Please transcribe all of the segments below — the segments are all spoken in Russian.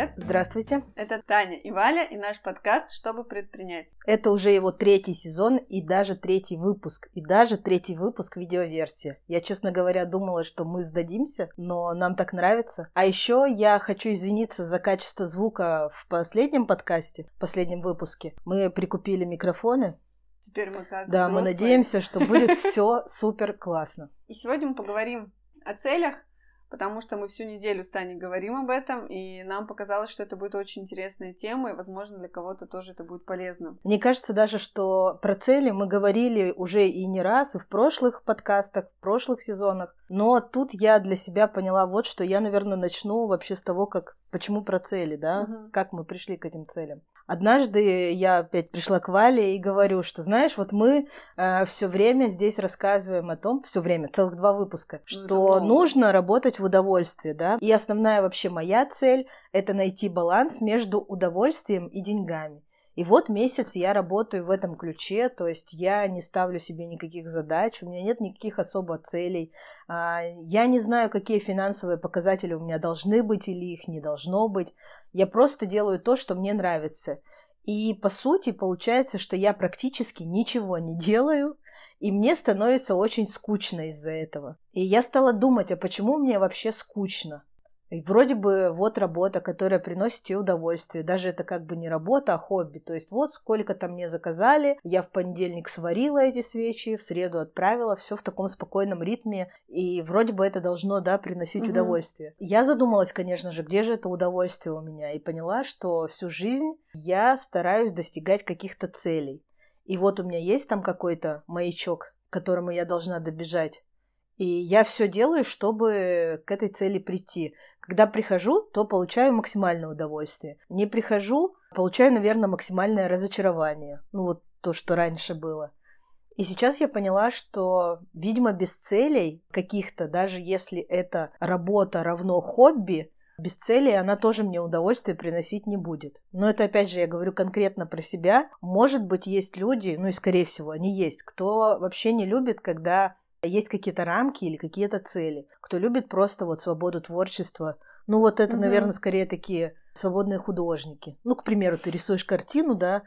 привет! Здравствуйте! Это Таня и Валя и наш подкаст «Чтобы предпринять». Это уже его третий сезон и даже третий выпуск. И даже третий выпуск видеоверсии. Я, честно говоря, думала, что мы сдадимся, но нам так нравится. А еще я хочу извиниться за качество звука в последнем подкасте, в последнем выпуске. Мы прикупили микрофоны, Теперь мы как Да, мы взрослые. надеемся, что будет все супер классно. И сегодня мы поговорим о целях, потому что мы всю неделю с Таней говорим об этом, и нам показалось, что это будет очень интересная тема, и, возможно, для кого-то тоже это будет полезно. Мне кажется даже, что про цели мы говорили уже и не раз, и в прошлых подкастах, в прошлых сезонах. Но тут я для себя поняла вот, что я, наверное, начну вообще с того, как почему про цели, да, Мгм. как мы пришли к этим целям. Однажды я опять пришла к Вале и говорю, что, знаешь, вот мы все время здесь рассказываем о том, все время, целых два выпуска, Ну, что много. нужно работать в удовольствие, да. И основная вообще моя цель – это найти баланс между удовольствием и деньгами. И вот месяц я работаю в этом ключе, то есть я не ставлю себе никаких задач, у меня нет никаких особо целей. А, Я не знаю, какие финансовые показатели у меня должны быть или их не должно быть. Я просто делаю то, что мне нравится. И по сути получается, что я практически ничего не делаю, и мне становится очень скучно из-за этого. И я стала думать, а почему мне вообще скучно? И вроде бы вот работа, которая приносит тебе удовольствие. Даже это как бы не работа, а хобби. То есть вот сколько-то мне заказали, я в понедельник сварила эти свечи, в среду отправила, все в таком спокойном ритме. И вроде бы это должно, да, приносить Мгм. удовольствие. Я задумалась, конечно же, где же это удовольствие у меня. И поняла, что всю жизнь я стараюсь достигать каких-то целей. И вот у меня есть там какой-то маячок, к которому я должна добежать. И я все делаю, чтобы к этой цели прийти. Когда прихожу, то получаю максимальное удовольствие. Не прихожу, получаю, наверное, максимальное разочарование. Ну вот то, что раньше было. И сейчас я поняла, что, видимо, без целей каких-то, даже если это работа равно хобби, без целей она тоже мне удовольствие приносить не будет. Но это, опять же, я говорю конкретно про себя. Может быть, есть люди, ну и, скорее всего, они есть, кто вообще не любит, когда есть какие-то рамки или какие-то цели. Кто любит просто вот свободу творчества. Ну вот это, Мгм. наверное, скорее такие свободные художники. Ну, к примеру, ты рисуешь картину, да,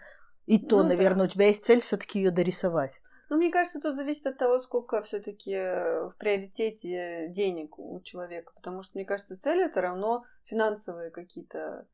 и то, Ну да. наверное, у тебя есть цель все-таки ее дорисовать. Ну, мне кажется, тут зависит от того, сколько все-таки в приоритете денег у человека, потому что, мне кажется, цель это равно финансовые какие-то.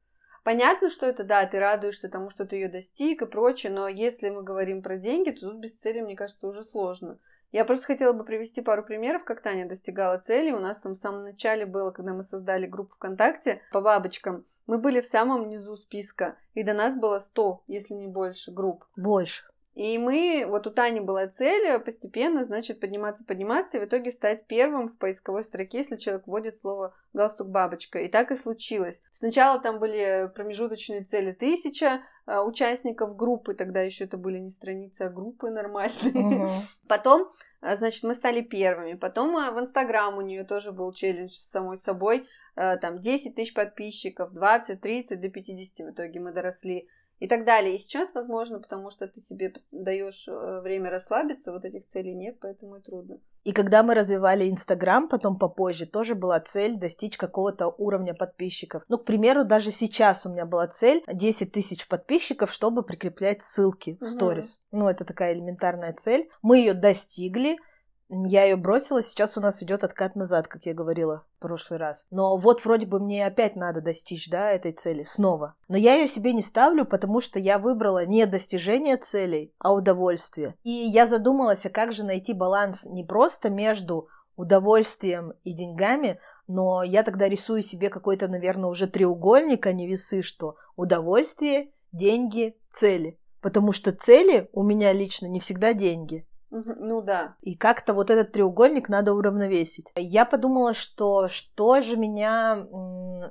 Понятно, что это, да, ты радуешься тому, что ты ее достиг и прочее, но если мы говорим про деньги, то тут без цели, мне кажется, уже сложно. Я просто хотела бы привести пару примеров, как Таня достигала цели. У нас там в самом начале было, когда мы создали группу ВКонтакте по бабочкам. Мы были в самом низу списка, и до нас было 100, если не больше, групп. Больше. И мы, вот у Тани была цель постепенно, значит, подниматься, подниматься, и в итоге стать первым в поисковой строке, если человек вводит слово галстук бабочка. И так и случилось. Сначала там были промежуточные цели тысяча а, участников группы, тогда еще это были не страницы, а группы нормальные. Мгм. Потом, а, значит, мы стали первыми. Потом а, в Инстаграм у нее тоже был челлендж с самой собой. Там 10 тысяч подписчиков, 20, 30, до 50 в итоге мы доросли. И так далее. И сейчас, возможно, потому что ты себе даешь э, время расслабиться, вот этих целей нет, поэтому и трудно. И когда мы развивали Инстаграм, потом попозже, тоже была цель достичь какого-то уровня подписчиков. Ну, к примеру, даже сейчас у меня была цель 10 тысяч подписчиков, чтобы прикреплять ссылки в сторис. Ну, это такая элементарная цель. Мы ее достигли, я ее бросила, сейчас у нас идет откат назад, как я говорила прошлый раз. Но вот вроде бы мне опять надо достичь, да, этой цели снова. Но я ее себе не ставлю, потому что я выбрала не достижение целей, а удовольствие. И я задумалась, а как же найти баланс не просто между удовольствием и деньгами, но я тогда рисую себе какой-то, наверное, уже треугольник, а не весы, что удовольствие, деньги, цели. Потому что цели у меня лично не всегда деньги. Ну да. И как-то вот этот треугольник надо уравновесить. Я подумала, что что же меня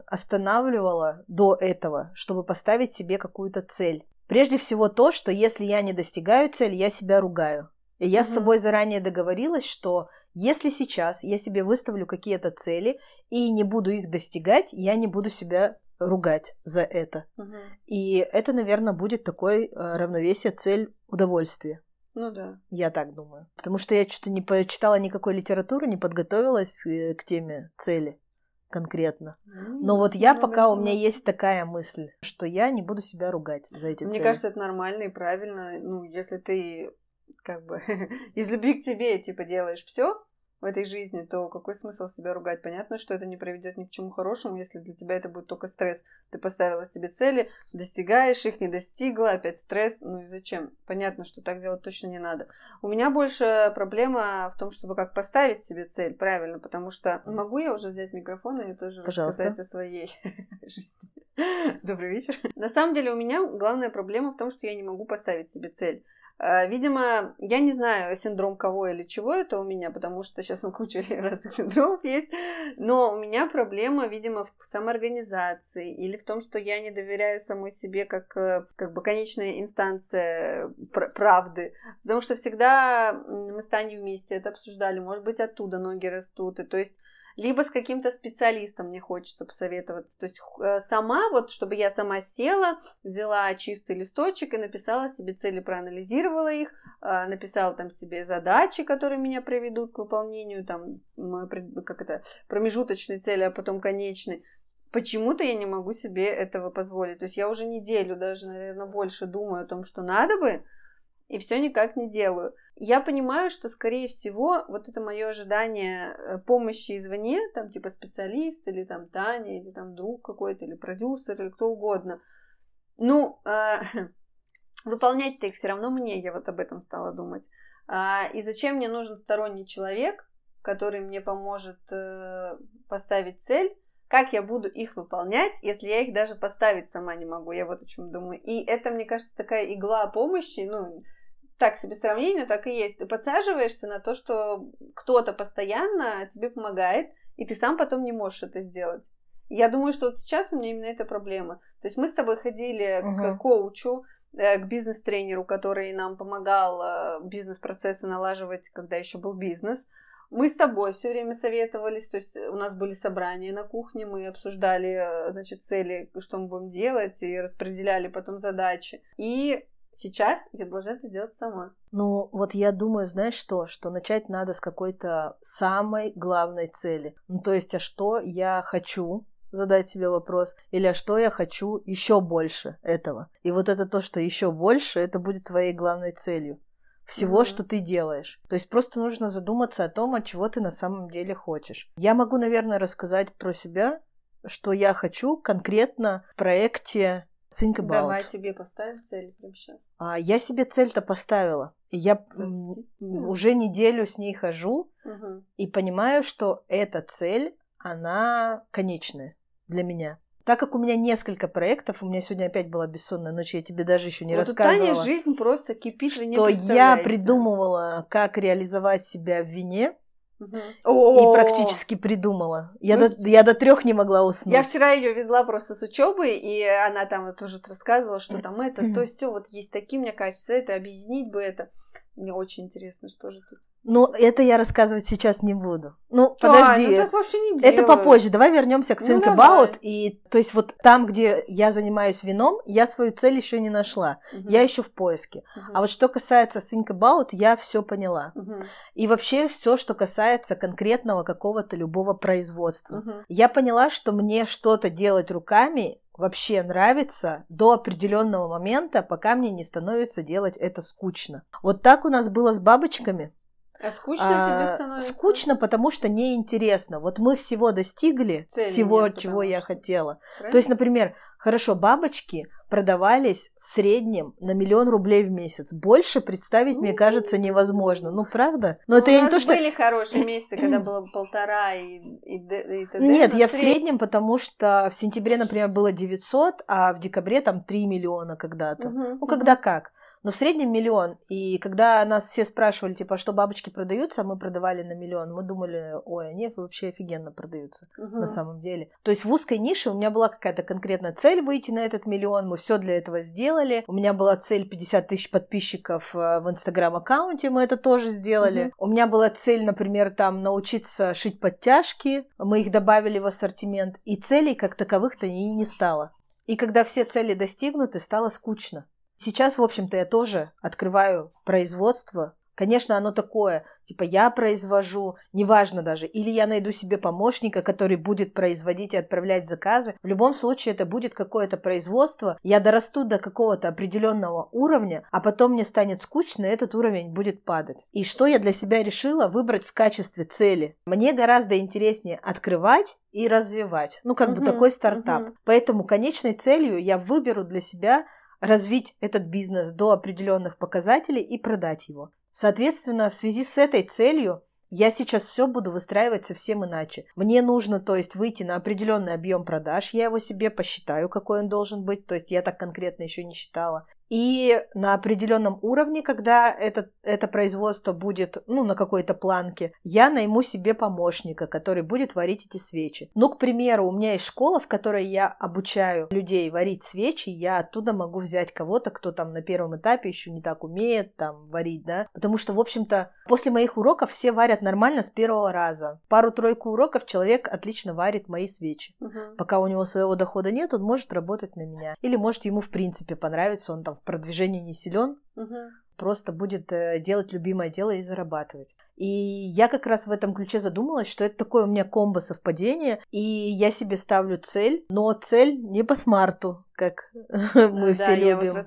останавливало до этого, чтобы поставить себе какую-то цель. Прежде всего то, что если я не достигаю цели, я себя ругаю. И я с Мгм. собой заранее договорилась, что если сейчас я себе выставлю какие-то цели и не буду их достигать, я не буду себя ругать за это. Мгм. И это, наверное, будет такой э, равновесие, цель, удовольствие. Ну да. Я так думаю. Потому что я что-то не почитала никакой литературы, не подготовилась э, к теме цели. конкретно. Но вот я пока у меня есть такая мысль, что я не буду себя ругать за эти Мне цели. кажется, это нормально и правильно. Ну, если ты как бы из любви к тебе, типа, делаешь все, в этой жизни, то какой смысл себя ругать? Понятно, что это не приведет ни к чему хорошему, если для тебя это будет только стресс. Ты поставила себе цели, достигаешь их, не достигла, опять стресс. Ну и зачем? Понятно, что так делать точно не надо. У меня больше проблема в том, чтобы как поставить себе цель правильно, потому что могу я уже взять микрофон и тоже Пожалуйста. рассказать о своей жизни. Добрый вечер. На самом деле у меня главная проблема в том, что я не могу поставить себе цель. Э, видимо, я не знаю, синдром кого или чего это у меня, потому что сейчас ну, куча разных синдромов есть, но у меня проблема, видимо, в самоорганизации или в том, что я не доверяю самой себе как, э, как бы конечная инстанция пр- правды, потому что всегда мы с Таней вместе это обсуждали, может быть, оттуда ноги растут, и то есть либо с каким-то специалистом мне хочется посоветоваться. То есть э, сама, вот чтобы я сама села, взяла чистый листочек и написала себе цели, проанализировала их, э, написала там себе задачи, которые меня приведут к выполнению, там, как это, промежуточной цели, а потом конечной. Почему-то я не могу себе этого позволить. То есть я уже неделю, даже, наверное, больше думаю о том, что надо бы, и все никак не делаю. Я понимаю, что, скорее всего, вот это мое ожидание э, помощи извне, там, типа специалист, или там Таня, или там друг какой-то, или продюсер, или кто угодно, ну, э, выполнять-то их все равно мне, я вот об этом стала думать. А, и зачем мне нужен сторонний человек, который мне поможет э, поставить цель, как я буду их выполнять, если я их даже поставить сама не могу, я вот о чем думаю. И это, мне кажется, такая игла помощи, ну, так себе сравнение, так и есть. Ты подсаживаешься на то, что кто-то постоянно тебе помогает, и ты сам потом не можешь это сделать. Я думаю, что вот сейчас у меня именно эта проблема. То есть мы с тобой ходили uh-huh. к коучу, э, к бизнес-тренеру, который нам помогал э, бизнес-процессы налаживать, когда еще был бизнес. Мы с тобой все время советовались, то есть у нас были собрания на кухне, мы обсуждали, э, значит, цели, что мы будем делать, и распределяли потом задачи. И Сейчас я должна это сделать сама. Ну, вот я думаю, знаешь что, что начать надо с какой-то самой главной цели. Ну, то есть, а что я хочу, задать себе вопрос, или а что я хочу еще больше этого. И вот это то, что еще больше, это будет твоей главной целью всего, mm-hmm. что ты делаешь. То есть просто нужно задуматься о том, от чего ты на самом деле хочешь. Я могу, наверное, рассказать про себя, что я хочу конкретно в проекте Think about. Давай тебе поставим цель прямо сейчас. А, я себе цель-то поставила. я Прости. уже неделю с ней хожу угу. и понимаю, что эта цель, она конечная для меня. Так как у меня несколько проектов, у меня сегодня опять была бессонная ночь, я тебе даже еще не вот рассказывала. У Тани жизнь просто кипит, Что я придумывала, как реализовать себя в вине, и практически придумала. Я, ну, до, я до трех не могла уснуть. Я вчера ее везла просто с учебы, и она там тоже рассказывала, что там это, то есть все, вот есть такие у меня качества, это объединить бы это. Мне очень интересно, что же тут. Ну, это я рассказывать сейчас не буду. Ну, а, подожди. Ну так вообще не это попозже. Давай вернемся к Think ну, About. И, то есть, вот там, где я занимаюсь вином, я свою цель еще не нашла. Угу. Я еще в поиске. Угу. А вот что касается Think About, я все поняла. Угу. И вообще все, что касается конкретного какого-то любого производства. Угу. Я поняла, что мне что-то делать руками вообще нравится до определенного момента, пока мне не становится делать это скучно. Вот так у нас было с бабочками. А скучно а, тебе становится? Скучно, потому что неинтересно. Вот мы всего достигли, Цели всего, нет, чего я хотела. Правильно? То есть, например, хорошо, бабочки продавались в среднем на миллион рублей в месяц. Больше представить, мне кажется, невозможно. Ну, правда? Но ну, это у я не то, что... были хорошие месяцы, когда было полтора и, и, и т.д. Нет, я в среднем, потому что в сентябре, например, было 900, а в декабре там 3 миллиона когда-то. Угу, ну, когда угу. как но в среднем миллион. И когда нас все спрашивали, типа, что бабочки продаются, а мы продавали на миллион, мы думали, ой, они вообще офигенно продаются угу. на самом деле. То есть в узкой нише у меня была какая-то конкретная цель выйти на этот миллион, мы все для этого сделали. У меня была цель 50 тысяч подписчиков э, в инстаграм-аккаунте, мы это тоже сделали. Угу. У меня была цель, например, там научиться шить подтяжки, мы их добавили в ассортимент, и целей как таковых-то и не стало. И когда все цели достигнуты, стало скучно. Сейчас, в общем-то, я тоже открываю производство Конечно, оно такое, типа я произвожу, неважно даже, или я найду себе помощника, который будет производить и отправлять заказы. В любом случае это будет какое-то производство. Я дорасту до какого-то определенного уровня, а потом мне станет скучно, и этот уровень будет падать. И что я для себя решила выбрать в качестве цели? Мне гораздо интереснее открывать и развивать. Ну, как угу, бы такой стартап. Угу. Поэтому конечной целью я выберу для себя развить этот бизнес до определенных показателей и продать его. Соответственно, в связи с этой целью я сейчас все буду выстраивать совсем иначе. Мне нужно, то есть, выйти на определенный объем продаж, я его себе посчитаю, какой он должен быть, то есть я так конкретно еще не считала. И на определенном уровне, когда это, это производство будет ну, на какой-то планке, я найму себе помощника, который будет варить эти свечи. Ну, к примеру, у меня есть школа, в которой я обучаю людей варить свечи, я оттуда могу взять кого-то, кто там на первом этапе еще не так умеет там варить, да, потому что, в общем-то, после моих уроков все варят нормально с первого раза. Пару-тройку уроков человек отлично варит мои свечи. Угу. Пока у него своего дохода нет, он может работать на меня. Или может ему в принципе понравится, он там в продвижении не силен, угу. просто будет э, делать любимое дело и зарабатывать. И я как раз в этом ключе задумалась, что это такое у меня комбо совпадение, и я себе ставлю цель, но цель не по SMART у, как мы все любим.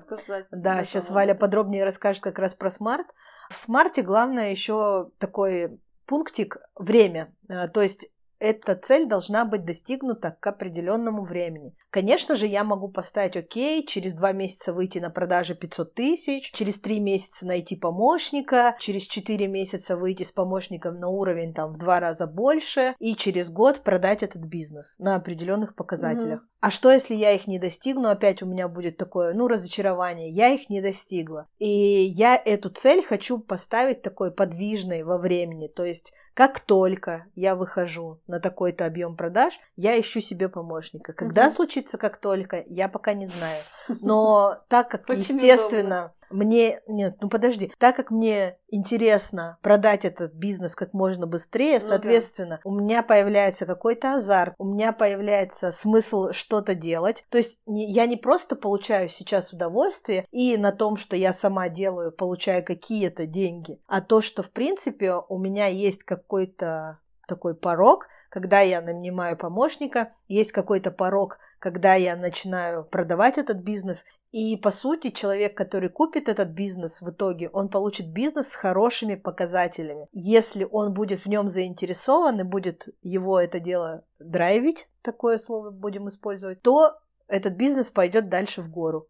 да, сейчас Валя подробнее расскажет как раз про SMART. В SMART е главное еще такой пунктик время. Э, то есть эта цель должна быть достигнута к определенному времени. Конечно же, я могу поставить, окей, через два месяца выйти на продажи 500 тысяч, через три месяца найти помощника, через четыре месяца выйти с помощником на уровень там в два раза больше, и через год продать этот бизнес на определенных показателях. А что, если я их не достигну? Опять у меня будет такое, ну, разочарование. Я их не достигла. И я эту цель хочу поставить такой подвижной во времени. То есть как только я выхожу на такой-то объем продаж, я ищу себе помощника. Когда угу. случится как только, я пока не знаю. Но так как, естественно, мне, нет, ну подожди, так как мне интересно продать этот бизнес как можно быстрее, ну, соответственно, да. у меня появляется какой-то азарт, у меня появляется смысл что-то делать. То есть я не просто получаю сейчас удовольствие и на том, что я сама делаю, получаю какие-то деньги, а то, что в принципе у меня есть какой-то такой порог, когда я нанимаю помощника, есть какой-то порог, когда я начинаю продавать этот бизнес, и, по сути, человек, который купит этот бизнес в итоге, он получит бизнес с хорошими показателями. Если он будет в нем заинтересован и будет его это дело драйвить, такое слово будем использовать, то этот бизнес пойдет дальше в гору.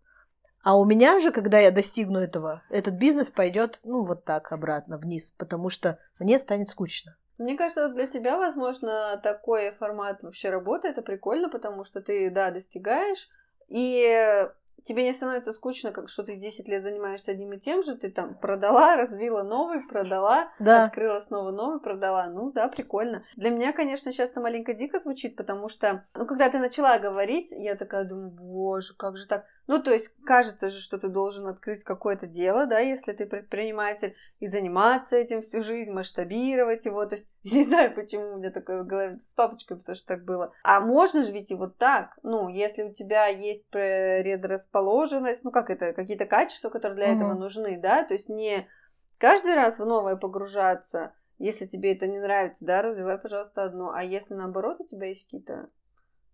А у меня же, когда я достигну этого, этот бизнес пойдет, ну, вот так обратно, вниз, потому что мне станет скучно. Мне кажется, вот для тебя, возможно, такой формат вообще работы, это прикольно, потому что ты, да, достигаешь, и тебе не становится скучно, как что ты 10 лет занимаешься одним и тем же, ты там продала, развила новый, продала, да. открыла снова новый, продала. Ну да, прикольно. Для меня, конечно, сейчас это маленько дико звучит, потому что, ну, когда ты начала говорить, я такая думаю, боже, как же так? Ну, то есть, кажется же, что ты должен открыть какое-то дело, да, если ты предприниматель, и заниматься этим всю жизнь, масштабировать его. То есть, не знаю, почему у меня такое в голове с папочкой, потому что так было. А можно же ведь и вот так. Ну, если у тебя есть предрасположенность, ну, как это, какие-то качества, которые для mm-hmm. этого нужны, да, то есть не каждый раз в новое погружаться, если тебе это не нравится, да, развивай, пожалуйста, одно. А если наоборот у тебя есть какие-то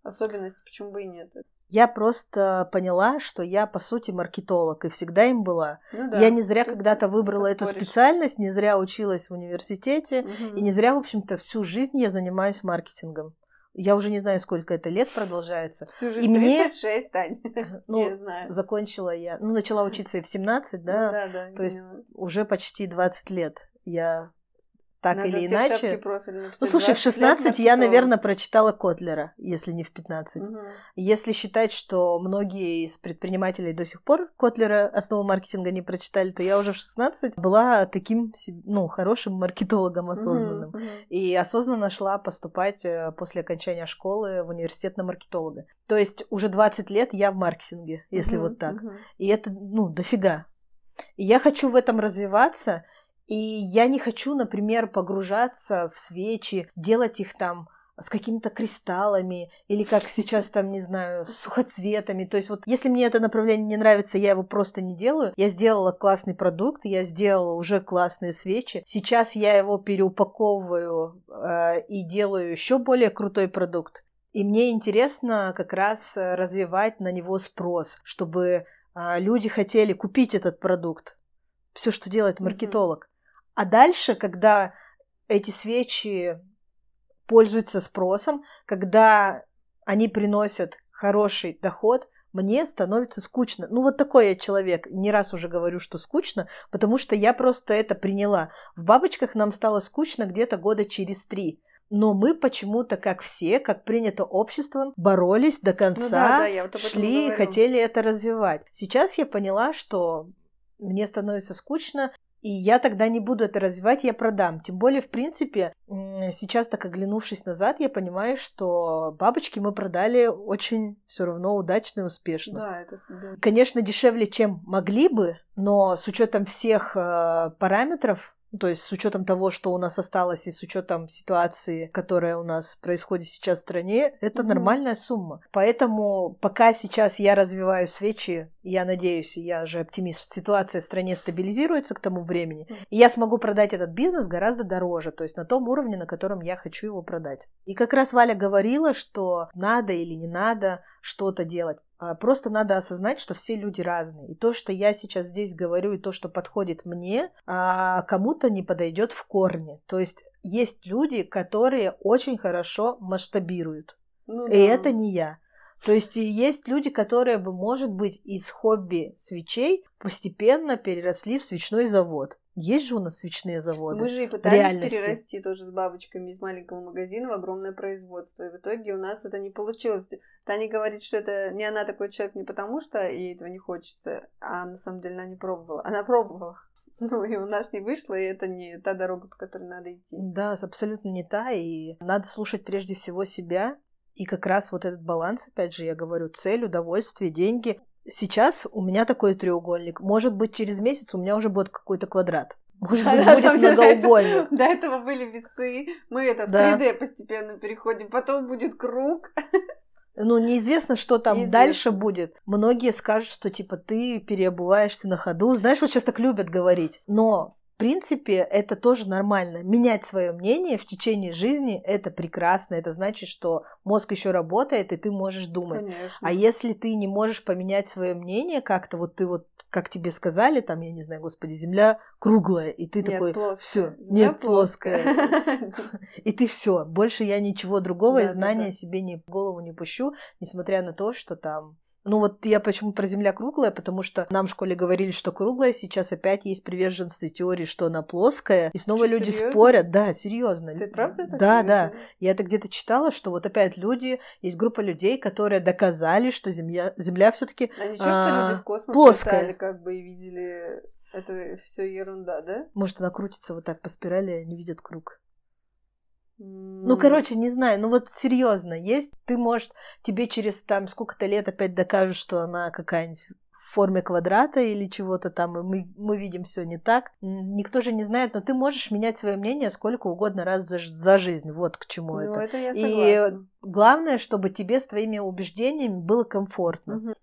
особенности, почему бы и нет? Я просто поняла, что я, по сути, маркетолог, и всегда им была. Ну, да. Я не зря когда-то выбрала эту специальность, не зря училась в университете, угу. и не зря, в общем-то, всю жизнь я занимаюсь маркетингом. Я уже не знаю, сколько это лет продолжается. Всю жизнь и 36, мне... Тань. Ну, знаю. закончила я, ну, начала учиться и в 17, да? Ну, да, да. То есть уже почти 20 лет я так Надо или иначе. Ну, слушай, в 16 я, наверное, прочитала Котлера, если не в 15. Угу. Если считать, что многие из предпринимателей до сих пор Котлера основу маркетинга не прочитали, то я уже в 16 была таким, ну, хорошим маркетологом осознанным. Угу, угу. И осознанно шла поступать э, после окончания школы в университет на маркетолога. То есть уже 20 лет я в маркетинге, если угу, вот так. Угу. И это, ну, дофига. И я хочу в этом развиваться – и я не хочу, например, погружаться в свечи, делать их там с какими-то кристаллами или как сейчас там, не знаю, с сухоцветами. То есть вот если мне это направление не нравится, я его просто не делаю. Я сделала классный продукт, я сделала уже классные свечи. Сейчас я его переупаковываю э, и делаю еще более крутой продукт. И мне интересно как раз развивать на него спрос, чтобы э, люди хотели купить этот продукт. Все, что делает маркетолог. А дальше, когда эти свечи пользуются спросом, когда они приносят хороший доход, мне становится скучно. Ну, вот такой я человек. Не раз уже говорю, что скучно, потому что я просто это приняла. В бабочках нам стало скучно где-то года через три. Но мы почему-то, как все, как принято обществом, боролись до конца, ну да, да, вот шли и хотели это развивать. Сейчас я поняла, что мне становится скучно, и я тогда не буду это развивать, я продам. Тем более, в принципе, сейчас так оглянувшись назад, я понимаю, что бабочки мы продали очень все равно удачно и успешно. Да, это... Да. Конечно, дешевле, чем могли бы, но с учетом всех э, параметров, то есть с учетом того, что у нас осталось, и с учетом ситуации, которая у нас происходит сейчас в стране, это mm-hmm. нормальная сумма. Поэтому пока сейчас я развиваю свечи, я надеюсь, я же оптимист, ситуация в стране стабилизируется к тому времени, и я смогу продать этот бизнес гораздо дороже, то есть на том уровне, на котором я хочу его продать. И как раз Валя говорила, что надо или не надо что-то делать. А, просто надо осознать, что все люди разные. И то, что я сейчас здесь говорю, и то, что подходит мне, а, кому-то не подойдет в корне. То есть есть люди, которые очень хорошо масштабируют. Ну, и да. это не я. То есть есть люди, которые бы, может быть, из хобби свечей постепенно переросли в свечной завод. Есть же у нас свечные заводы. Мы же и пытались реальности. перерасти тоже с бабочками из маленького магазина в огромное производство. И в итоге у нас это не получилось. Таня говорит, что это не она такой человек не потому, что ей этого не хочется, а на самом деле она не пробовала. Она пробовала. Ну, и у нас не вышло, и это не та дорога, по которой надо идти. Да, абсолютно не та, и надо слушать прежде всего себя, и как раз вот этот баланс, опять же, я говорю, цель, удовольствие, деньги. Сейчас у меня такой треугольник. Может быть, через месяц у меня уже будет какой-то квадрат. Может быть, будет многоугольник. До этого были весы. Мы это в 3D постепенно переходим. Потом будет круг. Ну, неизвестно, что там неизвестно. дальше будет. Многие скажут, что типа ты переобуваешься на ходу. Знаешь, вот сейчас так любят говорить. Но принципе, это тоже нормально. Менять свое мнение в течение жизни это прекрасно. Это значит, что мозг еще работает, и ты можешь думать. Конечно. А если ты не можешь поменять свое мнение как-то, вот ты вот как тебе сказали, там, я не знаю, господи, земля круглая, и ты нет, такой, все, нет, плоская. И ты все, больше я ничего другого и знания себе не в голову не пущу, несмотря на то, что там ну вот я почему про Земля круглая, потому что нам в школе говорили, что круглая, сейчас опять есть приверженцы теории, что она плоская, и снова что, люди серьезно? спорят. Да, серьезно. Ты правда так Да, да. Я это где-то читала, что вот опять люди, есть группа людей, которые доказали, что Земля, Земля все-таки а ничего, а, что люди в космос плоская. Летали, как бы и видели это все ерунда, да? Может, она крутится вот так по спирали, и они видят круг. Ну, короче, не знаю, ну вот серьезно, есть, ты, может, тебе через там сколько-то лет опять докажут, что она какая-нибудь в форме квадрата или чего-то там, и мы, мы видим все не так. Никто же не знает, но ты можешь менять свое мнение сколько угодно раз за, за жизнь. Вот к чему ну, это. это я и главное, чтобы тебе с твоими убеждениями было комфортно. Угу.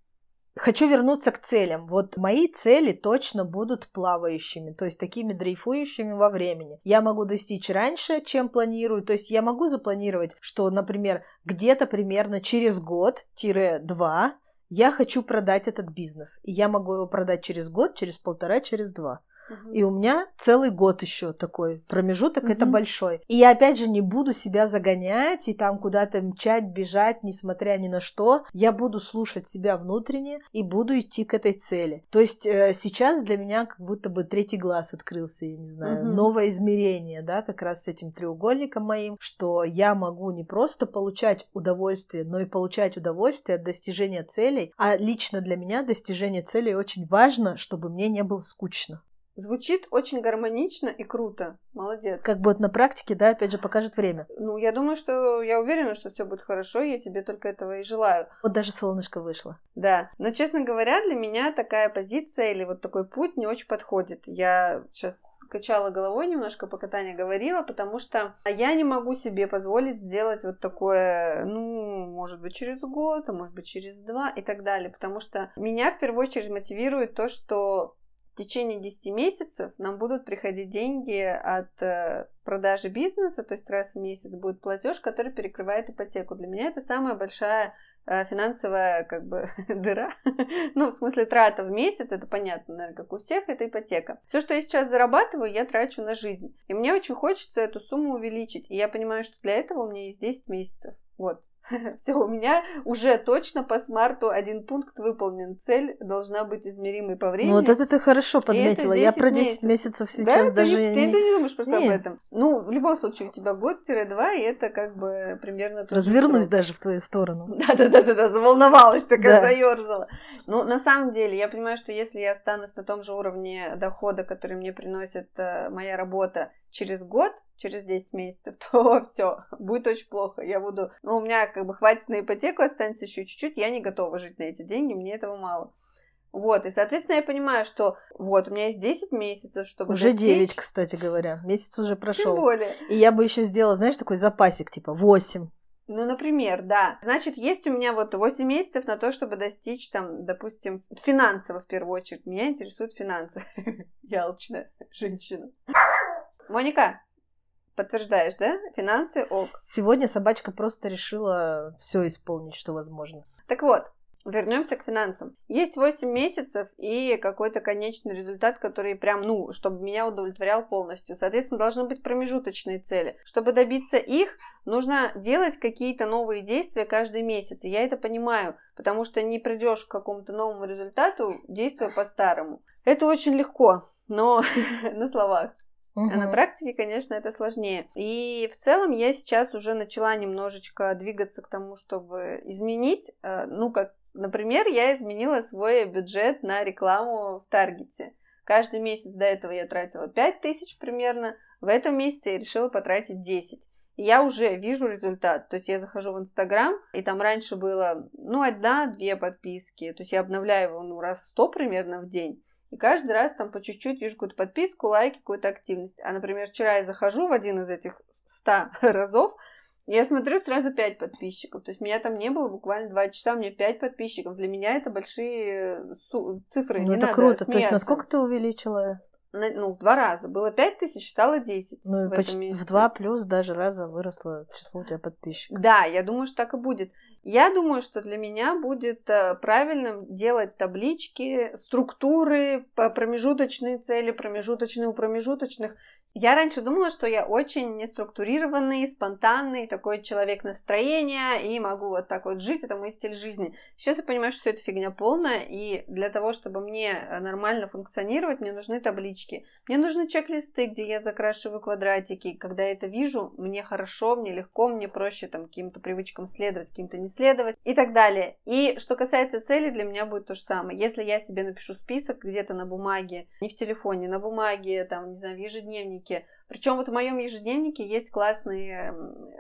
Хочу вернуться к целям. Вот мои цели точно будут плавающими, то есть такими дрейфующими во времени. Я могу достичь раньше, чем планирую. То есть я могу запланировать, что, например, где-то примерно через год-два я хочу продать этот бизнес. И я могу его продать через год, через полтора, через два. И у меня целый год еще такой промежуток, угу. это большой. И я опять же не буду себя загонять и там куда-то мчать, бежать, несмотря ни на что. Я буду слушать себя внутренне и буду идти к этой цели. То есть э, сейчас для меня как будто бы третий глаз открылся, я не знаю, угу. новое измерение, да, как раз с этим треугольником моим, что я могу не просто получать удовольствие, но и получать удовольствие от достижения целей. А лично для меня достижение целей очень важно, чтобы мне не было скучно. Звучит очень гармонично и круто. Молодец. Как будет на практике, да, опять же, покажет время. Ну, я думаю, что я уверена, что все будет хорошо, я тебе только этого и желаю. Вот даже солнышко вышло. Да. Но, честно говоря, для меня такая позиция или вот такой путь не очень подходит. Я сейчас качала головой немножко, пока Таня говорила, потому что я не могу себе позволить сделать вот такое, ну, может быть, через год, а может быть, через два и так далее, потому что меня в первую очередь мотивирует то, что в течение 10 месяцев нам будут приходить деньги от э, продажи бизнеса, то есть раз в месяц будет платеж, который перекрывает ипотеку. Для меня это самая большая э, финансовая как бы дыра, ну, в смысле трата в месяц, это понятно, наверное, как у всех, это ипотека. Все, что я сейчас зарабатываю, я трачу на жизнь. И мне очень хочется эту сумму увеличить. И я понимаю, что для этого у меня есть 10 месяцев. Вот. Все, у меня уже точно по смарту один пункт выполнен. Цель должна быть измеримой по времени. Ну, вот это ты хорошо подметила. Я про 10 месяцев, месяцев сейчас да, даже ты, не... Ты, ты не думаешь просто Нет. об этом. Ну, в любом случае, у тебя год-два, и это как бы примерно... Развернусь даже в твою сторону. Да-да-да, заволновалась, такая да. заерзала. Ну, на самом деле, я понимаю, что если я останусь на том же уровне дохода, который мне приносит э, моя работа через год, через 10 месяцев, то все, будет очень плохо. Я буду, ну, у меня как бы хватит на ипотеку, останется еще чуть-чуть, я не готова жить на эти деньги, мне этого мало. Вот, и, соответственно, я понимаю, что вот, у меня есть 10 месяцев, чтобы Уже достичь... 9, кстати говоря. Месяц уже прошел. Тем более. И я бы еще сделала, знаешь, такой запасик, типа 8. Ну, например, да. Значит, есть у меня вот 8 месяцев на то, чтобы достичь, там, допустим, финансово в первую очередь. Меня интересуют финансы. Я алчная женщина. Моника, Подтверждаешь, да? Финансы ок. Сегодня собачка просто решила все исполнить, что возможно. Так вот, вернемся к финансам. Есть 8 месяцев и какой-то конечный результат, который прям, ну, чтобы меня удовлетворял полностью. Соответственно, должны быть промежуточные цели. Чтобы добиться их, нужно делать какие-то новые действия каждый месяц. И я это понимаю, потому что не придешь к какому-то новому результату, действуя по-старому. Это очень легко, но на словах. Угу. А на практике, конечно, это сложнее. И в целом я сейчас уже начала немножечко двигаться к тому, чтобы изменить. Э, ну, как, например, я изменила свой бюджет на рекламу в Таргете. Каждый месяц до этого я тратила 5 тысяч примерно. В этом месяце я решила потратить 10. И я уже вижу результат. То есть я захожу в Инстаграм, и там раньше было, ну, одна-две подписки. То есть я обновляю его, ну, раз сто примерно в день. И каждый раз там по чуть-чуть вижу какую-то подписку, лайки, какую-то активность. А, например, вчера я захожу в один из этих 100 разов, я смотрю сразу 5 подписчиков. То есть меня там не было буквально 2 часа, у меня 5 подписчиков. Для меня это большие цифры. Ну, не это надо круто. Смеяться. То есть насколько ты увеличила? ну, в два раза. Было 5 тысяч, стало 10. Ну, в почти в два плюс даже раза выросло число у тебя подписчиков. Да, я думаю, что так и будет. Я думаю, что для меня будет э, правильным делать таблички, структуры, промежуточные цели, промежуточные у промежуточных. Я раньше думала, что я очень неструктурированный, спонтанный, такой человек настроения, и могу вот так вот жить, это мой стиль жизни. Сейчас я понимаю, что все это фигня полная, и для того, чтобы мне э, нормально функционировать, мне нужны таблички. Мне нужны чек-листы, где я закрашиваю квадратики. Когда я это вижу, мне хорошо, мне легко, мне проще там каким-то привычкам следовать, каким-то не следовать и так далее. И что касается цели, для меня будет то же самое. Если я себе напишу список где-то на бумаге, не в телефоне, на бумаге, там, не знаю, в ежедневнике, ежедневнике. Причем вот в моем ежедневнике есть классные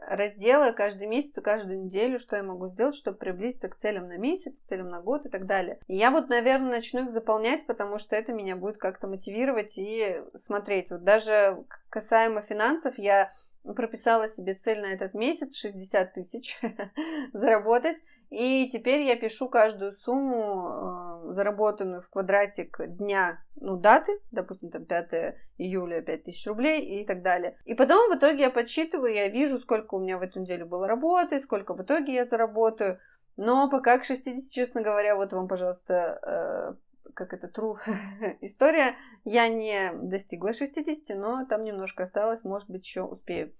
разделы каждый месяц и каждую неделю, что я могу сделать, чтобы приблизиться к целям на месяц, к целям на год и так далее. И я вот, наверное, начну их заполнять, потому что это меня будет как-то мотивировать и смотреть. Вот даже касаемо финансов, я прописала себе цель на этот месяц 60 тысяч заработать. И теперь я пишу каждую сумму, э, заработанную в квадратик дня, ну, даты, допустим, там 5 июля 5000 рублей и так далее. И потом в итоге я подсчитываю, я вижу, сколько у меня в эту неделю было работы, сколько в итоге я заработаю. Но пока к 60, честно говоря, вот вам, пожалуйста, э, как это, true история, я не достигла 60, но там немножко осталось, может быть, еще успею.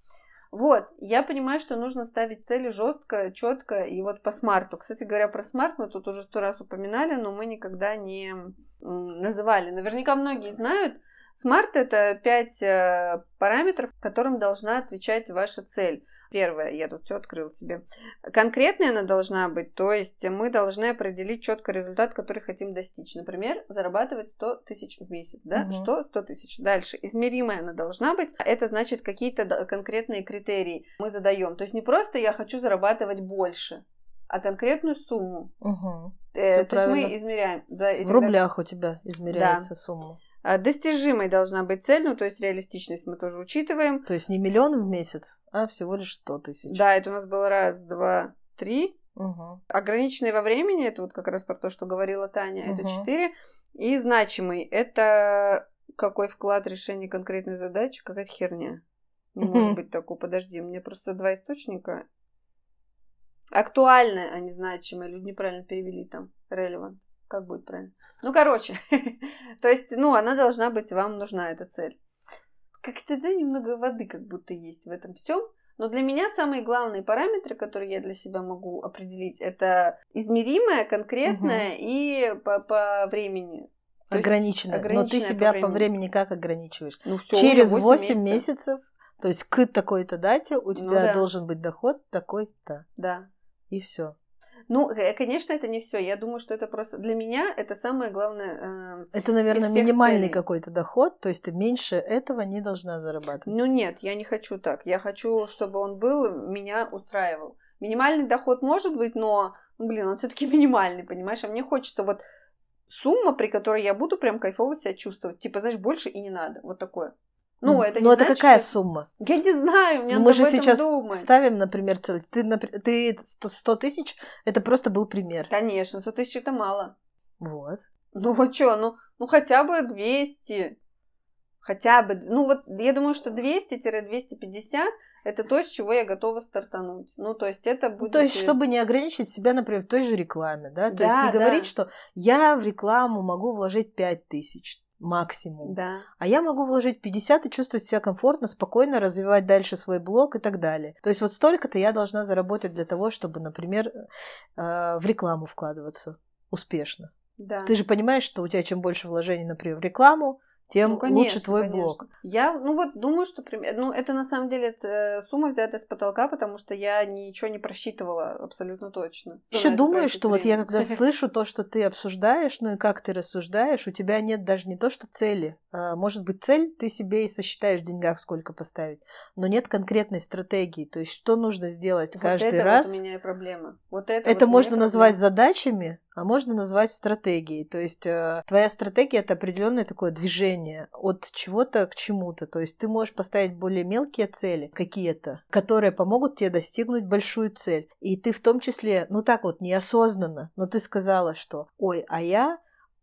Вот, я понимаю, что нужно ставить цели жестко, четко и вот по SMART у. Кстати говоря, про SMART мы тут уже сто раз упоминали, но мы никогда не называли. Наверняка многие знают, SMART это пять э, параметров, которым должна отвечать ваша цель. Первое, я тут все открыл себе. Конкретная она должна быть, то есть мы должны определить четко результат, который хотим достичь. Например, зарабатывать 100 тысяч в месяц. Да? Угу. Что 100 тысяч? Дальше. Измеримая она должна быть. Это значит какие-то конкретные критерии мы задаем. То есть не просто я хочу зарабатывать больше, а конкретную сумму. Угу. Э, то есть мы измеряем. Да, в рублях у тебя измеряется да. сумма. А, достижимой должна быть цель, ну, то есть реалистичность мы тоже учитываем. То есть не миллион в месяц, а всего лишь сто тысяч. Да, это у нас было раз, два, три. Угу. Ограниченный во времени, это вот как раз про то, что говорила Таня, Мгм. это четыре. И значимый, это какой вклад в решение конкретной задачи, какая-то херня. Не может быть такого, подожди, у меня просто два источника. Актуальное, а не значимое. Люди неправильно перевели там. Relevant. Как будет правильно? Ну, короче. То есть, ну, она должна быть, вам нужна эта цель. Как-то, да, немного воды как будто есть в этом всем. Но для меня самые главные параметры, которые я для себя могу определить, это измеримое, конкретное и по, по времени. То есть Ограниченное. Но ты ограниченное по себя по времени. времени как ограничиваешь? Ну, всё, Через уже 8 месяцев. месяцев, то есть к такой-то дате у тебя Ну да. должен быть доход такой-то. Да. И все. Ну, э, конечно, это не все. Я думаю, что это просто для меня это самое главное. э, Это, наверное, минимальный целей. какой-то доход, то есть ты меньше этого не должна зарабатывать. Ну нет, я не хочу так. Я хочу, чтобы он был, меня устраивал. Минимальный доход может быть, но, блин, он все-таки минимальный, понимаешь? А мне хочется вот сумма, при которой я буду прям кайфово себя чувствовать. Типа, знаешь, больше и не надо. Вот такое. Ну, Мгм. это не Но это значит, какая что- сумма? Я не знаю, мне Ну, надо мы же об этом сейчас думать. ставим, например, цель. Ты, ты 100 100 тысяч, это просто был пример. Конечно, 100 тысяч это мало. Вот. Ну а что, ну, ну хотя бы 200. Хотя бы, ну вот я думаю, что 200-250 это то, с чего я готова стартануть. Ну, то есть это Ну, будет... то есть, чтобы не ограничить себя, например, в той же рекламе, да? То есть Да, не да. говорить, что я в рекламу могу вложить 5 тысяч максимум. Да. А я могу вложить 50 и чувствовать себя комфортно, спокойно развивать дальше свой блог и так далее. То есть вот столько-то я должна заработать для того, чтобы, например, э, в рекламу вкладываться успешно. Да. Ты же понимаешь, что у тебя чем больше вложений, например, в рекламу, тем Ну, конечно, лучше твой конечно. блог. Я, ну вот, думаю, что пример... Ну, это на самом деле э, сумма взята с потолка, потому что я ничего не просчитывала абсолютно точно. Еще думаю, что вот я время. когда слышу то, что ты обсуждаешь, ну и как ты рассуждаешь, у тебя нет даже не то, что цели. А, может быть, цель ты себе и сосчитаешь в деньгах, сколько поставить, но нет конкретной стратегии. То есть, что нужно сделать Вот каждый это раз. вот у меня и проблема. Вот это, Это вот можно назвать проблема. задачами, а можно назвать стратегией. То есть э, твоя стратегия это определенное такое движение от чего-то к чему-то. То есть ты можешь поставить более мелкие цели какие-то, которые помогут тебе достигнуть большую цель. И ты в том числе, ну так вот, неосознанно, но ты сказала, что ой, а я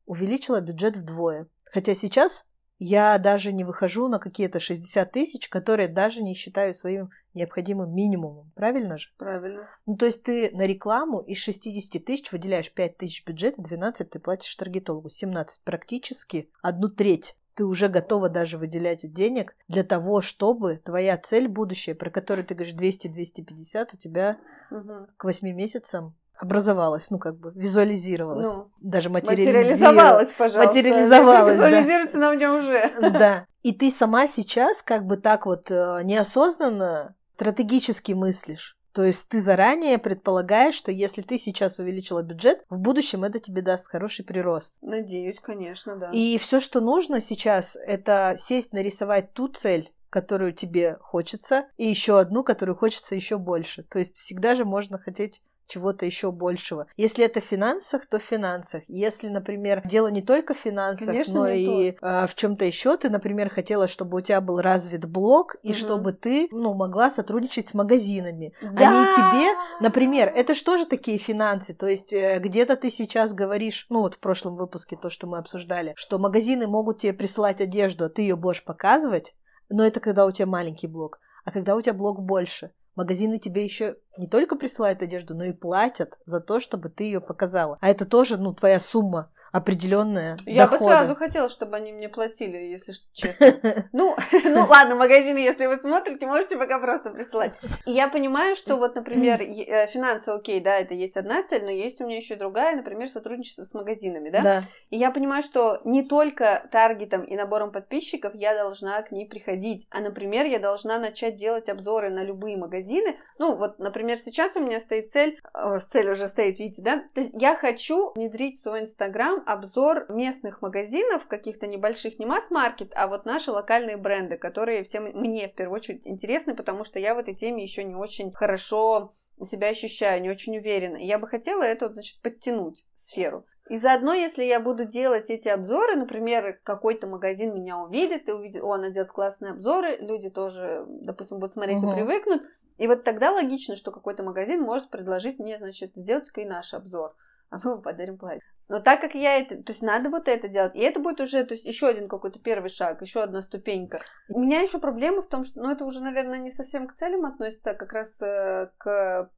увеличила бюджет вдвое. Хотя сейчас я даже не выхожу на какие-то 60 тысяч, которые даже не считаю своим необходимым минимумом. Правильно же? Правильно. Ну, то есть ты на рекламу из 60 тысяч выделяешь 5 тысяч бюджета, 12 ты платишь таргетологу, 17 практически, одну треть ты уже готова даже выделять денег для того, чтобы твоя цель будущая, про которую ты говоришь 200-250, у тебя Мгм. к 8 месяцам образовалась, ну, как бы визуализировалась, Ну, даже материализировалась. материализовалась, пожалуйста. Материализовалась, да. Визуализируется на мне уже. Да. И ты сама сейчас как бы так вот э, неосознанно стратегически мыслишь. То есть ты заранее предполагаешь, что если ты сейчас увеличила бюджет, в будущем это тебе даст хороший прирост. Надеюсь, конечно, да. И все, что нужно сейчас, это сесть, нарисовать ту цель, которую тебе хочется, и еще одну, которую хочется еще больше. То есть всегда же можно хотеть чего-то еще большего. Если это в финансах, то в финансах. Если, например, дело не только в финансах, Конечно, но и а, в чем-то еще, ты, например, хотела, чтобы у тебя был развит блог, и Мгм. чтобы ты, ну, могла сотрудничать с магазинами. Да! Они тебе, например, это же тоже такие финансы. То есть э, где-то ты сейчас говоришь, ну вот в прошлом выпуске то, что мы обсуждали, что магазины могут тебе присылать одежду, а ты ее будешь показывать, но это когда у тебя маленький блог. А когда у тебя блог больше, магазины тебе еще не только присылают одежду, но и платят за то, чтобы ты ее показала. А это тоже, ну, твоя сумма определенная Я бы дохода. сразу хотела, чтобы они мне платили, если честно. Ну, ну ладно, магазины, если вы смотрите, можете пока просто присылать. И я понимаю, что вот, например, э, финансы, окей, да, это есть одна цель, но есть у меня еще другая, например, сотрудничество с магазинами, да? Да. И я понимаю, что не только таргетом и набором подписчиков я должна к ней приходить, а, например, я должна начать делать обзоры на любые магазины. Ну, вот, например, сейчас у меня стоит цель, э, цель уже стоит, видите, да? То есть я хочу внедрить свой Инстаграм обзор местных магазинов, каких-то небольших, не масс-маркет, а вот наши локальные бренды, которые всем мне в первую очередь интересны, потому что я в этой теме еще не очень хорошо себя ощущаю, не очень уверена. И я бы хотела это, значит, подтянуть сферу. И заодно, если я буду делать эти обзоры, например, какой-то магазин меня увидит, и увидит, о, она делает классные обзоры, люди тоже, допустим, будут смотреть угу. и привыкнут. И вот тогда логично, что какой-то магазин может предложить мне, значит, сделать-ка и наш обзор, а мы вам подарим платье. Но так как я это, то есть надо вот это делать, и это будет уже, то есть еще один какой-то первый шаг, еще одна ступенька. У меня еще проблема в том, что, ну это уже, наверное, не совсем к целям относится, а как раз э, к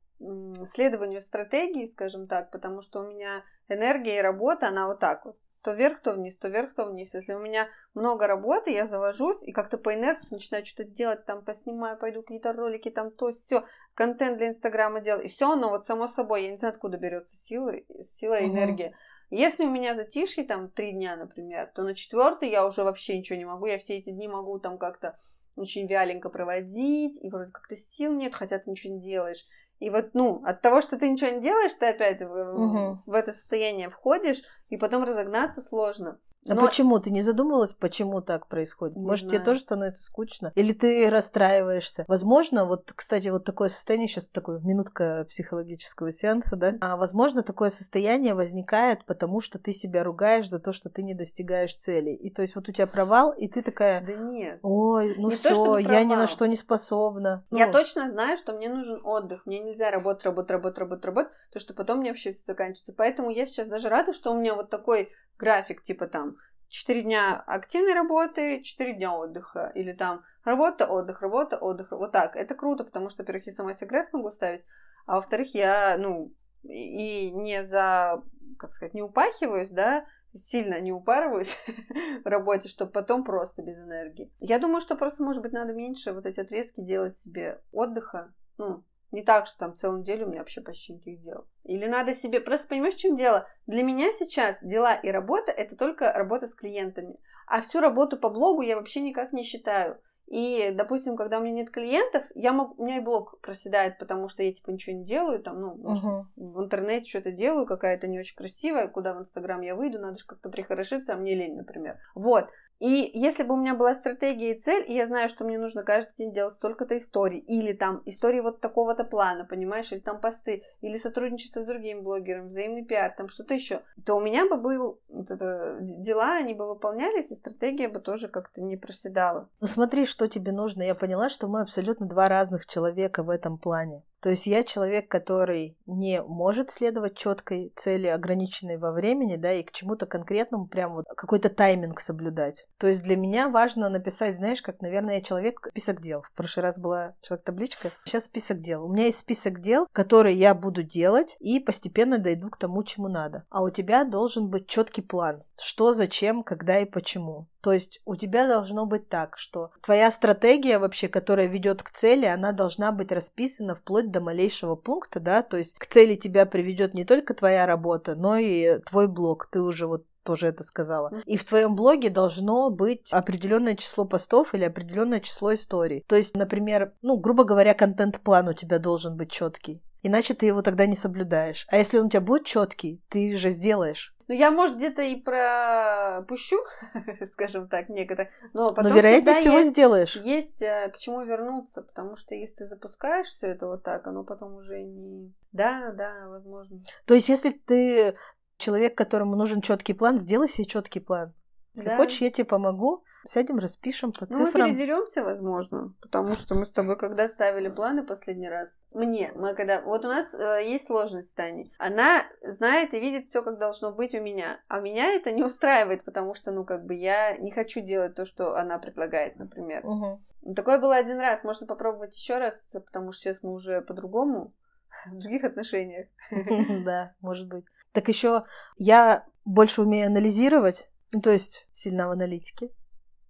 следованию стратегии, скажем так, потому что у меня энергия и работа, она вот так вот. То вверх, то вниз, то вверх, то вниз. Если у меня много работы, я завожусь и как-то по инерции начинаю что-то делать, там поснимаю, пойду какие-то ролики, там то все, контент для Инстаграма делаю, и все оно вот само собой, я не знаю, откуда берется сила, сила и энергия. Если у меня затишье там три дня, например, то на четвертый я уже вообще ничего не могу, я все эти дни могу там как-то очень вяленько проводить, и вроде как-то сил нет, хотя ты ничего не делаешь. И вот, ну, от того, что ты ничего не делаешь, ты опять в, угу. в это состояние входишь, и потом разогнаться сложно. А Но... почему? Ты не задумывалась, почему так происходит? Не Может, знаю. тебе тоже становится скучно? Или ты расстраиваешься? Возможно, вот, кстати, вот такое состояние, сейчас такое минутка психологического сеанса, да? А, возможно, такое состояние возникает, потому что ты себя ругаешь за то, что ты не достигаешь цели. И то есть вот у тебя провал, и ты такая... Да нет. Ой, ну все, я ни на что не способна. Ну... Я точно знаю, что мне нужен отдых. Мне нельзя работать, работать, работать, работать, работать, потому что потом мне вообще все заканчивается. Поэтому я сейчас даже рада, что у меня вот такой график, типа там 4 дня активной работы, 4 дня отдыха, или там работа, отдых, работа, отдых, вот так. Это круто, потому что, во-первых, я сама себе график могу ставить, а во-вторых, я, ну, и не за, как сказать, не упахиваюсь, да, сильно не упарываюсь в работе, чтобы потом просто без энергии. Я думаю, что просто, может быть, надо меньше вот эти отрезки делать себе отдыха, ну, не так, что там целую неделю у меня вообще почти никаких дел. Или надо себе... Просто понимаешь, в чем дело? Для меня сейчас дела и работа – это только работа с клиентами. А всю работу по блогу я вообще никак не считаю. И, допустим, когда у меня нет клиентов, я могу, у меня и блог проседает, потому что я типа ничего не делаю, там, ну, может, uh-huh. в интернете что-то делаю, какая-то не очень красивая, куда в Инстаграм я выйду, надо же как-то прихорошиться, а мне лень, например. Вот. И если бы у меня была стратегия и цель, и я знаю, что мне нужно каждый день делать столько-то историй, или там истории вот такого-то плана, понимаешь, или там посты, или сотрудничество с другими блогерами, взаимный пиар, там что-то еще, то у меня бы был вот это, дела, они бы выполнялись, и стратегия бы тоже как-то не проседала. Ну смотри, что тебе нужно. Я поняла, что мы абсолютно два разных человека в этом плане. То есть я человек, который не может следовать четкой цели, ограниченной во времени, да, и к чему-то конкретному прям вот какой-то тайминг соблюдать. То есть для меня важно написать, знаешь, как, наверное, я человек, список дел. В прошлый раз была человек-табличка, сейчас список дел. У меня есть список дел, которые я буду делать и постепенно дойду к тому, чему надо. А у тебя должен быть четкий план. Что, зачем, когда и почему. То есть у тебя должно быть так, что твоя стратегия вообще, которая ведет к цели, она должна быть расписана вплоть до малейшего пункта, да, то есть к цели тебя приведет не только твоя работа, но и твой блог. Ты уже вот тоже это сказала. И в твоем блоге должно быть определенное число постов или определенное число историй. То есть, например, ну, грубо говоря, контент-план у тебя должен быть четкий. Иначе ты его тогда не соблюдаешь. А если он у тебя будет четкий, ты же сделаешь. Ну, я, может, где-то и пропущу, скажем так, некоторые. Но, потом но вероятнее всего есть, сделаешь. Есть э, к чему вернуться, потому что если ты запускаешь все это вот так, оно потом уже не... Да, да, возможно. То есть, если ты человек, которому нужен четкий план, сделай себе четкий план. Если да. хочешь, я тебе помогу. Сядем, распишем по цифрам. Ну, мы передеремся, возможно, потому что мы с тобой когда ставили планы последний раз, мне, мы когда... Вот у нас э, есть сложность с Таней. Она знает и видит все, как должно быть у меня. А меня это не устраивает, потому что, ну, как бы я не хочу делать то, что она предлагает, например. Угу. Такое было один раз. Можно попробовать еще раз, потому что сейчас мы уже по-другому, в других отношениях. Да, может быть. Так еще я больше умею анализировать, ну, то есть сильна в аналитике.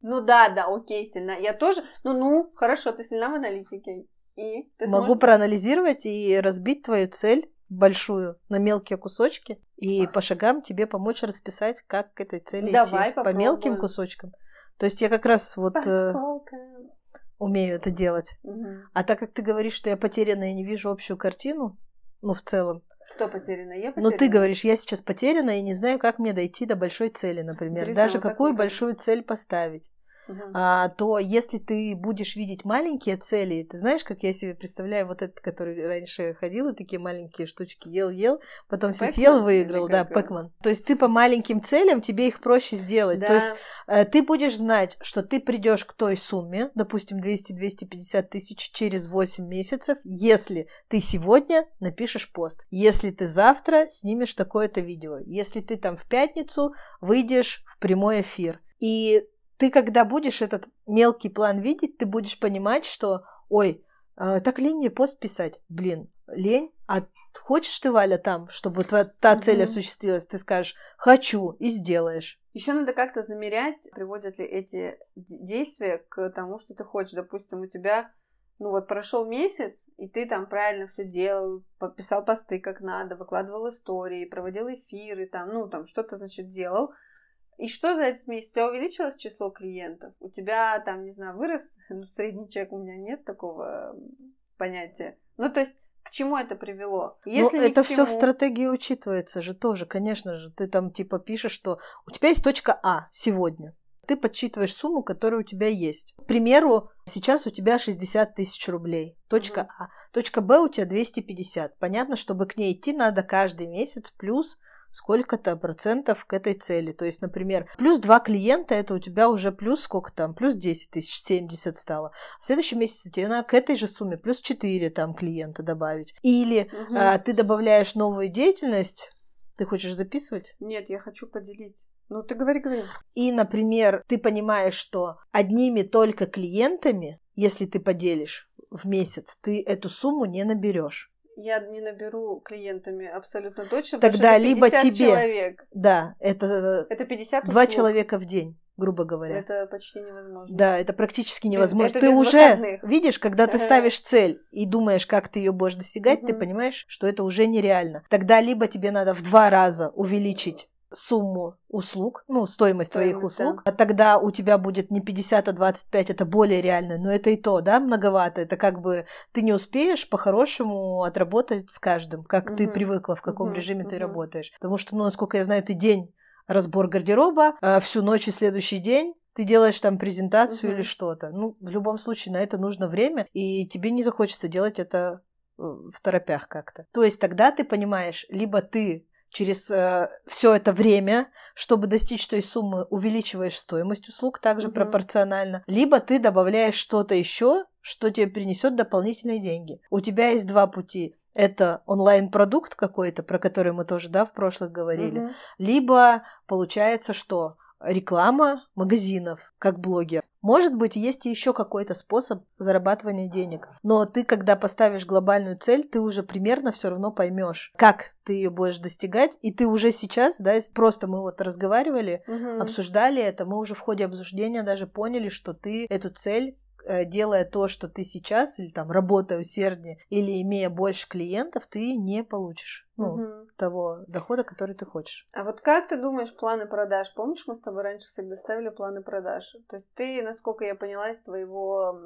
Ну да, да, окей, сильна. Я тоже, ну, ну, хорошо, ты сильна в аналитике. И ты Могу сможешь... проанализировать и разбить твою цель большую на мелкие кусочки и а. по шагам тебе помочь расписать, как к этой цели Давай идти. Попробуем. По мелким кусочкам. То есть я как раз вот э, умею это делать. Угу. А так как ты говоришь, что я потеряна и не вижу общую картину, ну в целом. Кто потеряна? Я потеряна. Ну ты говоришь, я сейчас потеряна и не знаю, как мне дойти до большой цели, например. Интересно, Даже какую большую цель поставить. Мгм. а, то если ты будешь видеть маленькие цели, ты знаешь, как я себе представляю вот этот, который раньше ходил, и такие маленькие штучки ел-ел, потом все съел, выиграл, да? Пэкман. То есть ты по маленьким целям, тебе их проще сделать. Да. То есть э, ты будешь знать, что ты придешь к той сумме, допустим, 200-250 тысяч через 8 месяцев, если ты сегодня напишешь пост, если ты завтра снимешь такое-то видео, если ты там в пятницу выйдешь в прямой эфир. И ты, когда будешь этот мелкий план видеть, ты будешь понимать, что, ой, э, так лень мне пост писать. Блин, лень, а хочешь ты, Валя, там, чтобы твоя, та цель Мгм. осуществилась, ты скажешь «хочу» и сделаешь. Еще надо как-то замерять, приводят ли эти действия к тому, что ты хочешь. Допустим, у тебя, ну вот прошел месяц, и ты там правильно все делал, подписал посты как надо, выкладывал истории, проводил эфиры, там, ну там что-то, значит, делал. И что за этот месяц? У тебя увеличилось число клиентов? У тебя там, не знаю, вырос, ну, средний чек у меня нет такого понятия. Ну, то есть, к чему это привело? Но Если Ну, это все в чему- стратегии учитывается же тоже, конечно же. Ты там типа пишешь, что у тебя есть точка А сегодня. Ты подсчитываешь сумму, которая у тебя есть. К примеру, сейчас у тебя 60 тысяч рублей. Точка Мгм. А. Точка Б у тебя 250. Понятно, чтобы к ней идти, надо каждый месяц плюс сколько-то процентов к этой цели. То есть, например, плюс два клиента, это у тебя уже плюс сколько там, плюс 10 тысяч, 70 стало. В следующем месяце тебе надо к этой же сумме плюс 4 там клиента добавить. Или Мгм. а, ты добавляешь новую деятельность, ты хочешь записывать? Нет, я хочу поделить. Ну, ты говори, говори. И, например, ты понимаешь, что одними только клиентами, если ты поделишь в месяц, ты эту сумму не наберешь. Я не наберу клиентами абсолютно точно. Тогда либо 50 тебе- человек. Да, это Это 50 два человека в день, грубо говоря. Это почти невозможно. Да, это практически невозможно. это ты уже выходных. видишь, когда ты ставишь цель и думаешь, как ты ее будешь достигать, ты Мгм. понимаешь, что это уже нереально. Тогда либо тебе надо в два раза увеличить сумму услуг, ну, стоимость твоих Стоимость, услуг, а тогда у тебя будет не 50, а 25, это более реально, но это и то, да, многовато, это как бы ты не успеешь по-хорошему отработать с каждым, как ты Мгм. привыкла, в каком Мгм, режиме ты мгм. работаешь. Потому что, ну, насколько я знаю, ты день разбор гардероба, а всю ночь и следующий день ты делаешь там презентацию Мгм. или что-то. Ну, в любом случае, на это нужно время, и тебе не захочется делать это э, в торопях как-то. То есть тогда ты понимаешь, либо ты через все это время, чтобы достичь той суммы, увеличиваешь стоимость услуг также Мгм. пропорционально, либо ты добавляешь что-то еще, что тебе принесет дополнительные деньги. У тебя есть два пути. Это онлайн-продукт какой-то, про который мы тоже, да, в прошлых говорили. Мгм. Либо получается, что реклама магазинов, как блогер. Может быть, есть еще какой-то способ зарабатывания денег. Но ты, когда поставишь глобальную цель, ты уже примерно все равно поймешь, как ты ее будешь достигать. И ты уже сейчас, да, просто мы вот разговаривали, Мгм. обсуждали это, мы уже в ходе обсуждения даже поняли, что ты эту цель делая то, что ты сейчас, или там работая усерднее, или имея больше клиентов, ты не получишь ну, Мгм. того дохода, который ты хочешь. А вот как ты думаешь, планы продаж? Помнишь, мы с тобой раньше всегда ставили планы продаж? То есть ты, насколько я поняла из твоего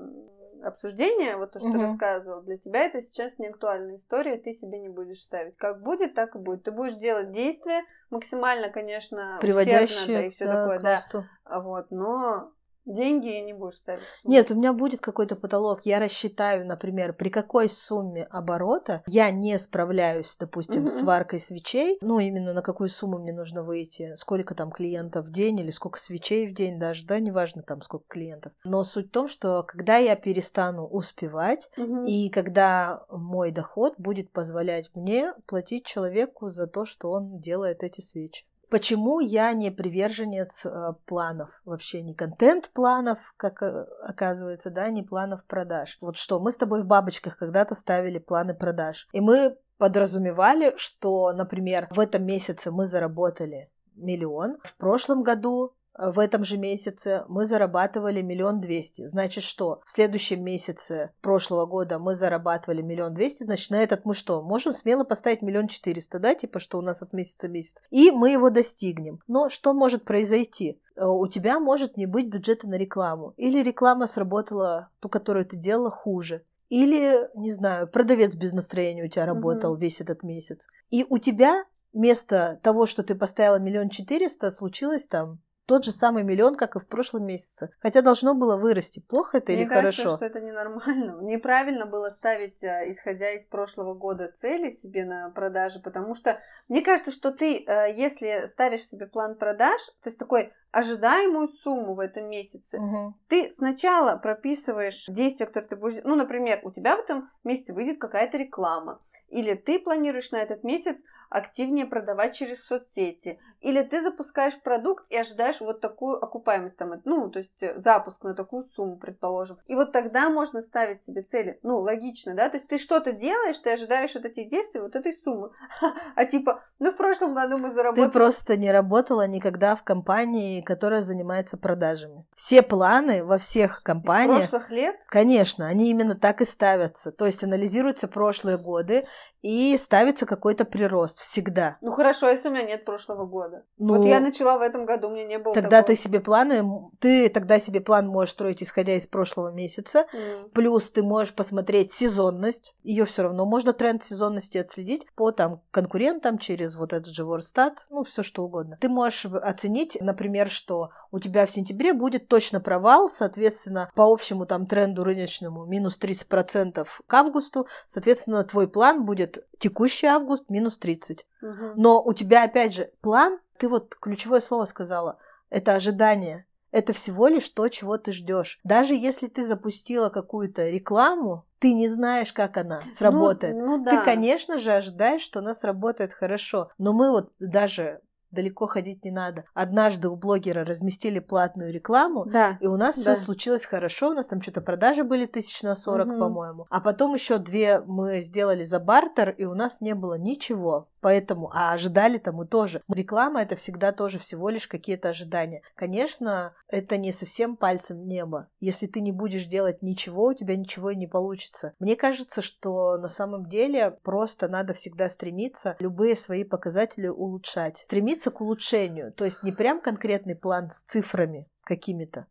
обсуждения, вот то, что ты Мгм. рассказывал, для тебя это сейчас не актуальная история, ты себе не будешь ставить. Как будет, так и будет. Ты будешь делать действия максимально, конечно, усердно, да, и Приводящие все да, такое, да. Вот, но деньги не будешь ставить. Нет, у меня будет какой-то потолок. Я рассчитаю, например, при какой сумме оборота я не справляюсь, допустим, с Мгм. варкой свечей. Ну, именно на какую сумму мне нужно выйти, сколько там клиентов в день или сколько свечей в день даже, да, неважно там сколько клиентов. Но суть в том, что когда я перестану успевать, Мгм. и когда мой доход будет позволять мне платить человеку за то, что он делает эти свечи. Почему я не приверженец э, планов? Вообще не контент-планов, как э, оказывается, да, не планов продаж. Вот что, мы с тобой в бабочках когда-то ставили планы продаж. И мы подразумевали, что, например, в этом месяце мы заработали миллион, в прошлом году в этом же месяце мы зарабатывали миллион двести. Значит, что в следующем месяце прошлого года мы зарабатывали миллион двести, значит, на этот мы что? Можем смело поставить миллион четыреста, да, типа, что у нас от месяца месяц. И мы его достигнем. Но что может произойти? Э, У тебя может не быть бюджета на рекламу. Или реклама сработала, ту, которую ты делала, хуже. Или, не знаю, продавец без настроения у тебя работал Мгм. весь этот месяц. И у тебя вместо того, что ты поставила миллион четыреста, случилось там тот же самый миллион, как и в прошлом месяце. Хотя должно было вырасти. Плохо это Мне или кажется, хорошо? что это ненормально. Неправильно было ставить, э, исходя из прошлого года, цели себе на продажи, потому что мне кажется, что ты, э, если ставишь себе план продаж, то есть такой ожидаемую сумму в этом месяце, Мгм. ты сначала прописываешь действия, которые ты будешь... Ну, например, у тебя в этом месяце выйдет какая-то реклама, или ты планируешь на этот месяц активнее продавать через соцсети, или ты запускаешь продукт и ожидаешь вот такую окупаемость, там, ну, то есть э, запуск на такую сумму, предположим. И вот тогда можно ставить себе цели. Ну, логично, да? То есть ты что-то делаешь, ты ожидаешь от этих действий вот этой суммы. А типа, ну, в прошлом году мы заработали... Ты просто не работала никогда в компании, которая занимается продажами. Все планы во всех Из компаниях, прошлых лет? конечно, они именно так и ставятся. То есть анализируются прошлые годы и ставится какой-то прирост всегда. Ну, хорошо, если у меня нет прошлого года. Ну, Вот я начала в этом году, у меня не было Тогда такого. ты себе планы, ты тогда себе план можешь строить, исходя из прошлого месяца. М. Плюс ты можешь посмотреть сезонность. Ее все равно можно тренд сезонности отследить по там конкурентам через вот этот же Ворстат, ну все что угодно. Ты можешь оценить, например, что у тебя в сентябре будет точно провал, соответственно, по общему там тренду рыночному минус 30% к августу, соответственно, твой план будет текущий август минус 30. Мгм. Но у тебя, опять же, план, ты вот ключевое слово сказала, это ожидание. Это всего лишь то, чего ты ждешь. Даже если ты запустила какую-то рекламу, ты не знаешь, как она сработает. Ну, ну Ты, да. конечно же, ожидаешь, что она сработает хорошо. Но мы вот даже далеко ходить не надо. Однажды у блогера разместили платную рекламу, Да. и у нас Да. все случилось хорошо. У нас там что-то продажи были тысяч на 40, Мгм. по-моему. А потом еще две мы сделали за бартер, и у нас не было ничего. Поэтому, а ожидали-то мы тоже. Реклама это всегда тоже всего лишь какие-то ожидания. Конечно, это не совсем пальцем небо. Если ты не будешь делать ничего, у тебя ничего и не получится. Мне кажется, что на самом деле просто надо всегда стремиться любые свои показатели улучшать. Стремиться к улучшению. То есть не прям конкретный план с цифрами какими-то,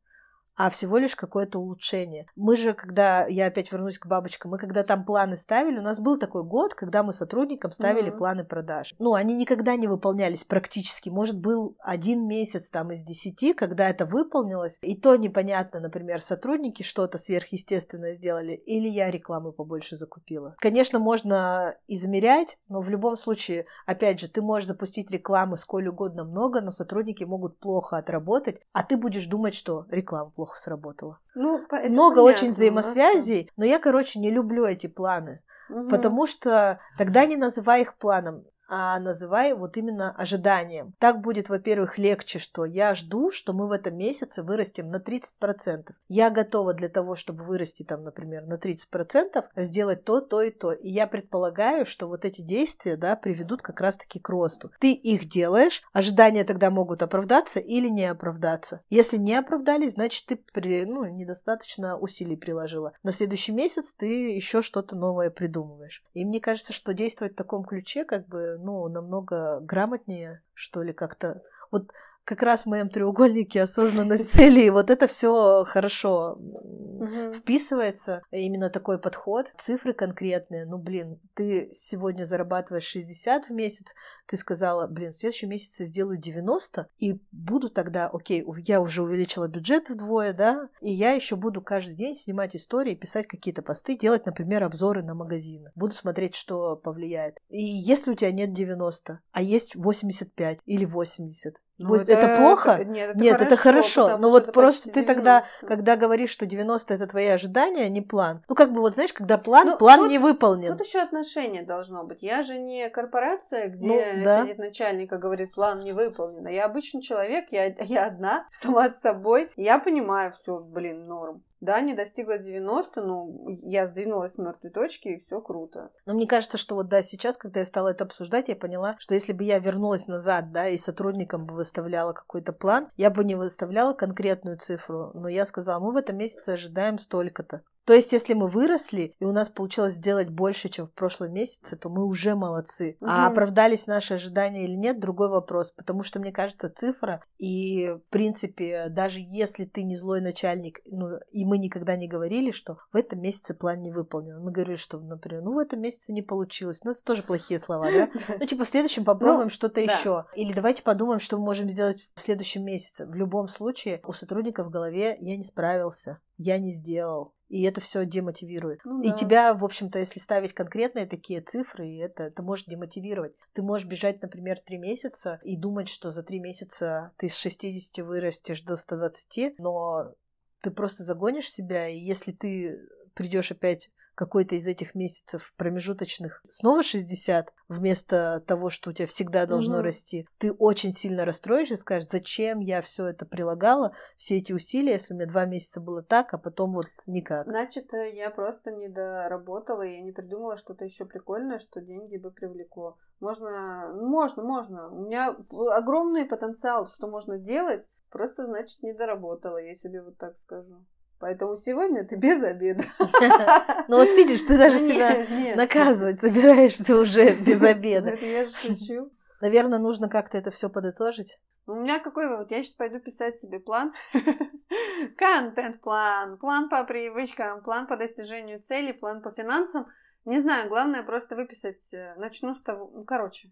а всего лишь какое-то улучшение. Мы же, когда, я опять вернусь к бабочкам, мы когда там планы ставили, у нас был такой год, когда мы сотрудникам ставили Мгм. планы продаж. Ну, они никогда не выполнялись практически. Может, был один месяц там из десяти, когда это выполнилось, и то непонятно, например, сотрудники что-то сверхъестественное сделали, или я рекламы побольше закупила. Конечно, можно измерять, но в любом случае, опять же, ты можешь запустить рекламы сколь угодно много, но сотрудники могут плохо отработать, а ты будешь думать, что реклама плохо сработала. Ну, по- это Много понятно, очень взаимосвязей, но я, короче, не люблю эти планы. Мгм. потому что тогда не называй их планом, а называй вот именно ожиданием. Так будет, во-первых, легче, что я жду, что мы в этом месяце вырастем на 30%. Я готова для того, чтобы вырасти там, например, на 30%, сделать то, то и то. И я предполагаю, что вот эти действия, да, приведут как раз-таки к росту. Ты их делаешь, ожидания тогда могут оправдаться или не оправдаться. Если не оправдались, значит, ты при, ну, недостаточно усилий приложила. На следующий месяц ты еще что-то новое придумываешь. И мне кажется, что действовать в таком ключе, как бы, ну, намного грамотнее, что ли, как-то. Вот как раз в моем треугольнике осознанность целей, вот это все хорошо Мгм. вписывается именно такой подход, цифры конкретные. Ну, блин, ты сегодня зарабатываешь 60 в месяц, ты сказала, блин, в следующем месяце сделаю 90, и буду тогда, окей, я уже увеличила бюджет вдвое, да, и я еще буду каждый день снимать истории, писать какие-то посты, делать, например, обзоры на магазины. Буду смотреть, что повлияет. И если у тебя нет 90, а есть 85 или 80, Ну, вот это, плохо? Нет, это Нет, хорошо. это хорошо. Но что вот это просто ты тогда, 90. когда говоришь, что 90 это твои ожидания, а не план. Ну, как бы вот знаешь, когда план, Ну, план тут- не выполнен. Тут еще отношение должно быть. Я же не корпорация, где Ну, да. сидит начальник и говорит, план не выполнен. А Я обычный человек, я, я одна, сама с собой. Я понимаю все, блин, норм. Да, не достигла 90, ну, я сдвинулась с мертвой точки, и все круто. Но мне кажется, что вот да, сейчас, когда я стала это обсуждать, я поняла, что если бы я вернулась назад, да, и сотрудникам бы выставляла какой-то план, я бы не выставляла конкретную цифру, но я сказала, мы в этом месяце ожидаем столько-то. То есть, если мы выросли, и у нас получилось сделать больше, чем в прошлом месяце, то мы уже молодцы. Угу. А оправдались наши ожидания или нет, другой вопрос. Потому что, мне кажется, цифра, и, в принципе, даже если ты не злой начальник, ну, и мы никогда не говорили, что в этом месяце план не выполнен. Мы говорили, что, например, ну, в этом месяце не получилось. Ну, это тоже плохие слова, да? Ну, типа, в следующем попробуем ну, что-то еще. Или давайте подумаем, что мы можем сделать в следующем месяце. В любом случае, у сотрудника в голове я не справился, я не сделал, и это все демотивирует. Ну, и да. тебя, в общем-то, если ставить конкретные такие цифры, это, это может демотивировать. Ты можешь бежать, например, три месяца и думать, что за три месяца ты с 60 вырастешь до 120, но ты просто загонишь себя, и если ты придешь опять какой-то из этих месяцев промежуточных снова 60, вместо того, что у тебя всегда должно mm расти, ты очень сильно расстроишься и скажешь, зачем я все это прилагала, все эти усилия, если у меня два месяца было так, а потом вот никак. Значит, э, я просто не доработала, и не придумала что-то еще прикольное, что деньги бы привлекло. Можно, можно, можно. У меня огромный потенциал, что можно делать, просто, значит, не доработала, я себе вот так скажу. Поэтому сегодня ты без обеда. Ну вот видишь, ты даже себя наказывать собираешься уже без обеда. Это я же шучу. Наверное, нужно как-то это все подытожить. У меня какой вывод? Я сейчас пойду писать себе план. Контент-план, план по привычкам, план по достижению целей, план по финансам. Не знаю, главное просто выписать. Э, начну с того... Ну, короче,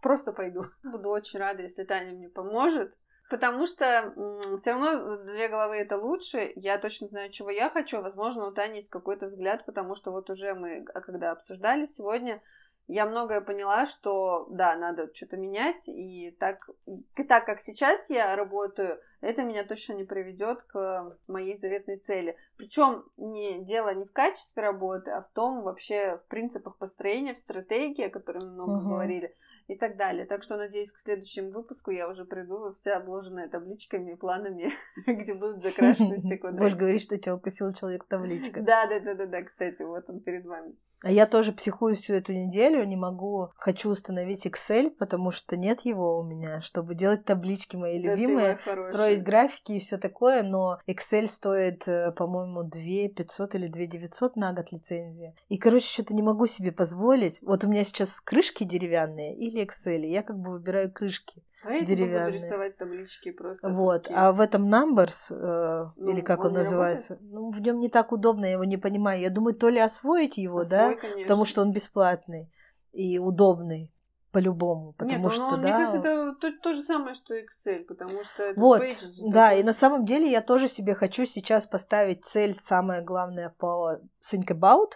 просто пойду. Буду очень рада, если Таня мне поможет. Потому что все равно две головы это лучше. Я точно знаю, чего я хочу. Возможно, у Тани есть какой-то взгляд, потому что вот уже мы, а когда обсуждали сегодня, я многое поняла, что да, надо что-то менять, и так, и так как сейчас я работаю, это меня точно не приведет к моей заветной цели. Причем не дело не в качестве работы, а в том вообще в принципах построения, в стратегии, о которой мы много угу. говорили и так далее. Так что, надеюсь, к следующему выпуску я уже приду вся обложенная табличками и планами, где будут закрашены все квадратики. Больше говоришь, что тебя укусил человек табличка. Да, да, да, да, да, кстати, вот он перед вами. А я тоже психую всю эту неделю, не могу, хочу установить Excel, потому что нет его у меня, чтобы делать таблички мои да любимые, строить графики и все такое, но Excel стоит, э, по-моему, 2 500 или 2 900 на год лицензия. И, короче, что-то не могу себе позволить. Вот у меня сейчас крышки деревянные или Excel, я как бы выбираю крышки. А я деревянные. буду рисовать таблички просто. Вот. Такие. А в этом Numbers, э, ну, или как он, он называется, работает? ну, в нем не так удобно, я его не понимаю. Я думаю, то ли освоить его, Освой, да, конечно. потому что он бесплатный и удобный по-любому, потому Нет, что, ну, да... мне кажется, это то, то же самое, что Excel, потому что это вот, Pages, да, такой... и на самом деле я тоже себе хочу сейчас поставить цель, самое главное по Think About,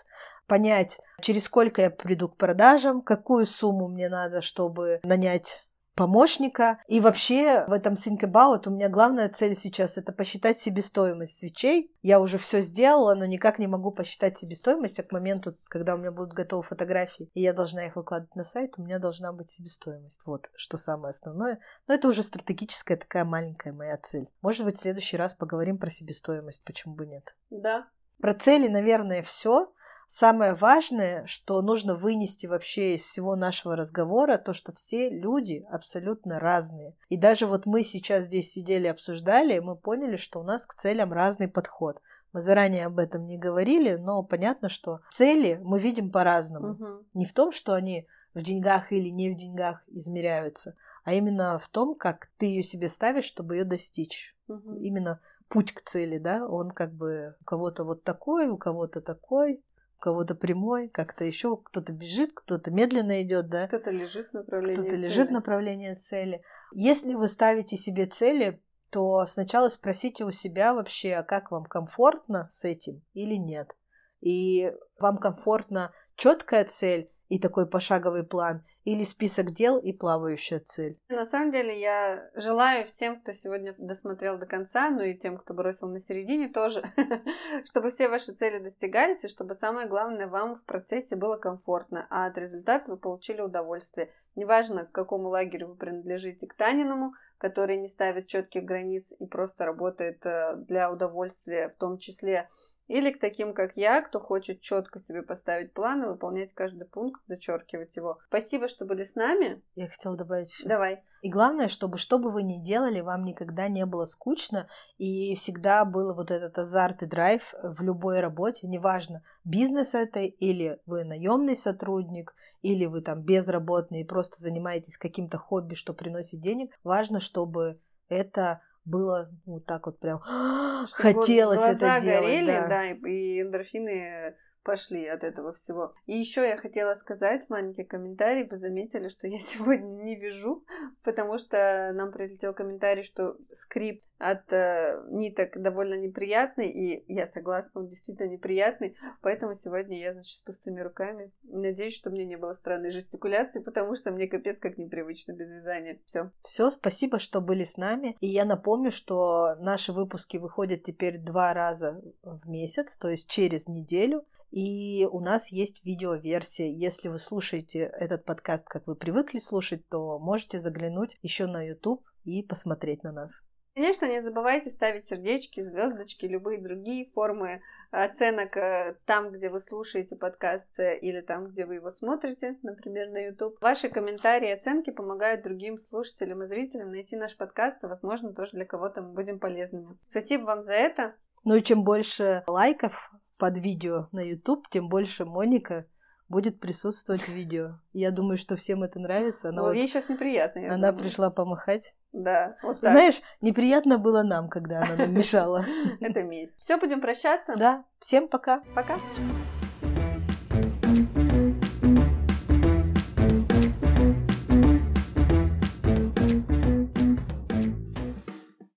понять, через сколько я приду к продажам, какую сумму мне надо, чтобы нанять помощника. И вообще в этом Think About у меня главная цель сейчас это посчитать себестоимость свечей. Я уже все сделала, но никак не могу посчитать себестоимость, а к моменту, когда у меня будут готовы фотографии, и я должна их выкладывать на сайт, у меня должна быть себестоимость. Вот, что самое основное. Но это уже стратегическая такая маленькая моя цель. Может быть, в следующий раз поговорим про себестоимость, почему бы нет. Да. Про цели, наверное, все. Самое важное, что нужно вынести вообще из всего нашего разговора, то, что все люди абсолютно разные. И даже вот мы сейчас здесь сидели, обсуждали, и мы поняли, что у нас к целям разный подход. Мы заранее об этом не говорили, но понятно, что цели мы видим по-разному. Угу. Не в том, что они в деньгах или не в деньгах измеряются, а именно в том, как ты ее себе ставишь, чтобы ее достичь. Угу. Именно путь к цели, да, он как бы у кого-то вот такой, у кого-то такой кого-то прямой, как-то еще кто-то бежит, кто-то медленно идет, да? Кто-то лежит в направлении Кто-то лежит в направлении цели. Если вы ставите себе цели, то сначала спросите у себя вообще, а как вам комфортно с этим или нет. И вам комфортно четкая цель и такой пошаговый план, или список дел и плавающая цель? На самом деле я желаю всем, кто сегодня досмотрел до конца, ну и тем, кто бросил на середине тоже, чтобы все ваши цели достигались, и чтобы самое главное вам в процессе было комфортно, а от результата вы получили удовольствие. Неважно, к какому лагерю вы принадлежите, к Таниному, который не ставит четких границ и просто работает э, для удовольствия, в том числе или к таким, как я, кто хочет четко себе поставить план и выполнять каждый пункт, зачеркивать его. Спасибо, что были с нами. Я хотела добавить. Давай. И главное, чтобы что бы вы ни делали, вам никогда не было скучно, и всегда был вот этот азарт и драйв в любой работе, неважно, бизнес это или вы наемный сотрудник, или вы там безработный и просто занимаетесь каким-то хобби, что приносит денег, важно, чтобы это было вот так вот прям Чтобы хотелось глаза это делать. горели, да, да и, и эндорфины пошли от этого всего. И еще я хотела сказать маленький комментарий. Вы заметили, что я сегодня не вижу, потому что нам прилетел комментарий, что скрипт от э, ниток довольно неприятный, и я согласна, он действительно неприятный, поэтому сегодня я, значит, с пустыми руками. Надеюсь, что мне не было странной жестикуляции, потому что мне капец как непривычно без вязания. Все. Все, спасибо, что были с нами. И я напомню, что наши выпуски выходят теперь два раза в месяц, то есть через неделю. И у нас есть видеоверсия. Если вы слушаете этот подкаст, как вы привыкли слушать, то можете заглянуть еще на YouTube и посмотреть на нас. Конечно, не забывайте ставить сердечки, звездочки, любые другие формы оценок э, там, где вы слушаете подкаст э, или там, где вы его смотрите, например, на YouTube. Ваши комментарии и оценки помогают другим слушателям и зрителям найти наш подкаст, и, возможно, тоже для кого-то мы будем полезными. Спасибо вам за это. Ну и чем больше лайков под видео на YouTube, тем больше Моника будет присутствовать в видео. Я думаю, что всем это нравится. Она ну, вот, ей сейчас неприятно. Она думаю. пришла помахать. Да, вот так. Знаешь, неприятно было нам, когда она нам мешала. Это месть. Все, будем прощаться. Да, всем пока. Пока.